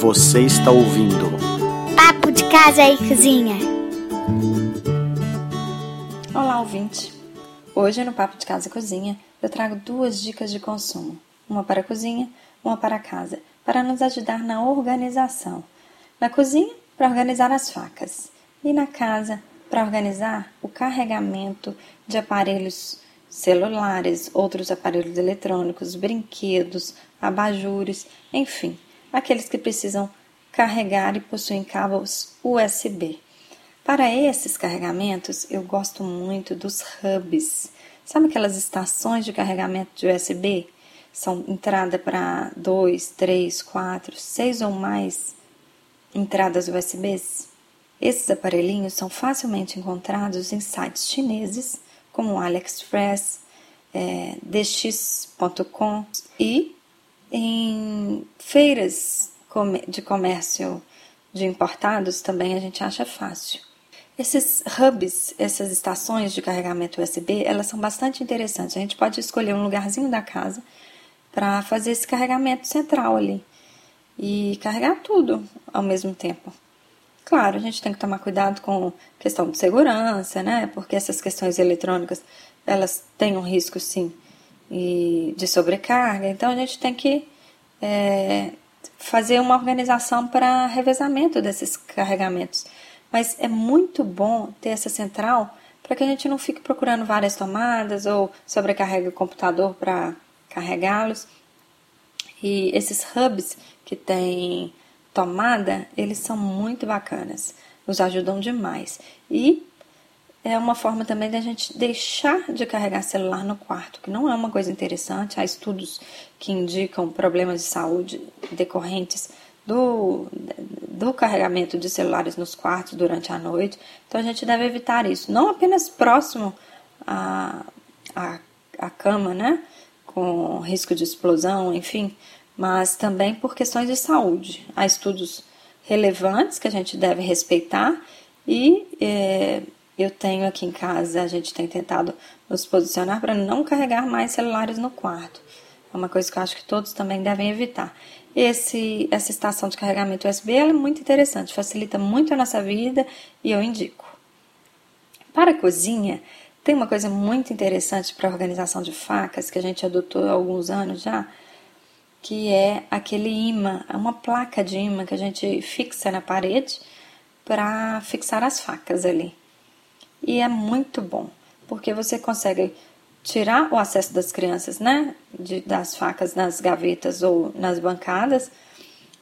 Você está ouvindo Papo de Casa e Cozinha. Olá, ouvinte! Hoje no Papo de Casa e Cozinha eu trago duas dicas de consumo: uma para a cozinha, uma para a casa, para nos ajudar na organização. Na cozinha, para organizar as facas, e na casa, para organizar o carregamento de aparelhos celulares, outros aparelhos eletrônicos, brinquedos, abajures, enfim, aqueles que precisam carregar e possuem cabos USB. Para esses carregamentos, eu gosto muito dos hubs. Sabe aquelas estações de carregamento de USB? São entrada para 2, 3, 4, 6 ou mais entradas USBs. Esses aparelhinhos são facilmente encontrados em sites chineses como AliExpress, é, dx.com e em feiras de comércio de importados também a gente acha fácil. Esses hubs, essas estações de carregamento USB, elas são bastante interessantes. A gente pode escolher um lugarzinho da casa para fazer esse carregamento central ali e carregar tudo ao mesmo tempo. Claro, a gente tem que tomar cuidado com questão de segurança, né? Porque essas questões eletrônicas, elas têm um risco, sim, de sobrecarga. Então, a gente tem que é, fazer uma organização para revezamento desses carregamentos. Mas é muito bom ter essa central para que a gente não fique procurando várias tomadas ou sobrecarregue o computador para carregá-los. E esses hubs que tem tomada, eles são muito bacanas, nos ajudam demais. E é uma forma também da gente deixar de carregar celular no quarto, que não é uma coisa interessante. Há estudos que indicam problemas de saúde decorrentes do, do carregamento de celulares nos quartos durante a noite. Então a gente deve evitar isso, não apenas próximo à, à, à cama, né? Com risco de explosão, enfim, mas também por questões de saúde. Há estudos relevantes que a gente deve respeitar e é, eu tenho aqui em casa, a gente tem tentado nos posicionar para não carregar mais celulares no quarto. É uma coisa que eu acho que todos também devem evitar. Esse, essa estação de carregamento USB é muito interessante, facilita muito a nossa vida e eu indico. Para a cozinha, tem uma coisa muito interessante para a organização de facas que a gente adotou há alguns anos já, que é aquele imã, uma placa de imã que a gente fixa na parede para fixar as facas ali. E é muito bom, porque você consegue tirar o acesso das crianças, né, de, das facas nas gavetas ou nas bancadas,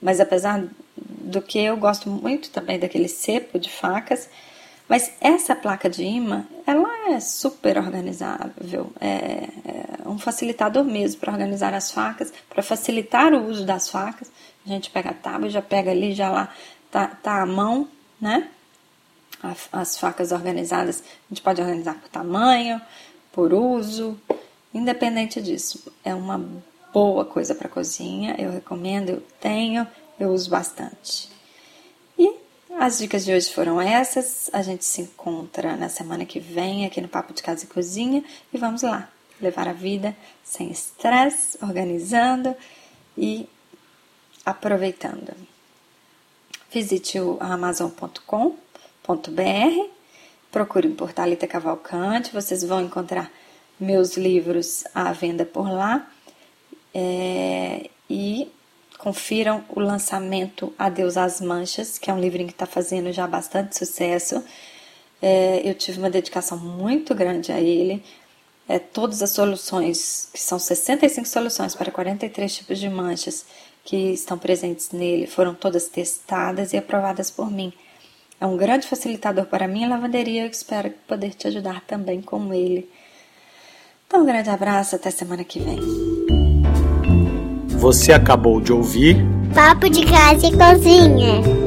mas apesar do que eu gosto muito também daquele cepo de facas, mas essa placa de imã, ela é super organizável, é, é um facilitador mesmo para organizar as facas, para facilitar o uso das facas. A gente pega a tábua, já pega ali, já lá tá, tá a mão, né? As facas organizadas, a gente pode organizar por tamanho, por uso, independente disso. É uma boa coisa para cozinha, eu recomendo, eu tenho, eu uso bastante. As dicas de hoje foram essas. A gente se encontra na semana que vem aqui no Papo de Casa e Cozinha e vamos lá levar a vida sem estresse, organizando e aproveitando. Visite o amazon.com.br, procure por Thalita Cavalcante, vocês vão encontrar meus livros à venda por lá. É, e Confiram o lançamento Adeus às Manchas, que é um livrinho que está fazendo já bastante sucesso. É, eu tive uma dedicação muito grande a ele. É, todas as soluções, que são 65 soluções para 43 tipos de manchas que estão presentes nele, foram todas testadas e aprovadas por mim. É um grande facilitador para mim a lavanderia. Eu espero poder te ajudar também com ele. Então, um grande abraço, até semana que vem. Você acabou de ouvir Papo de Casa e Cozinha.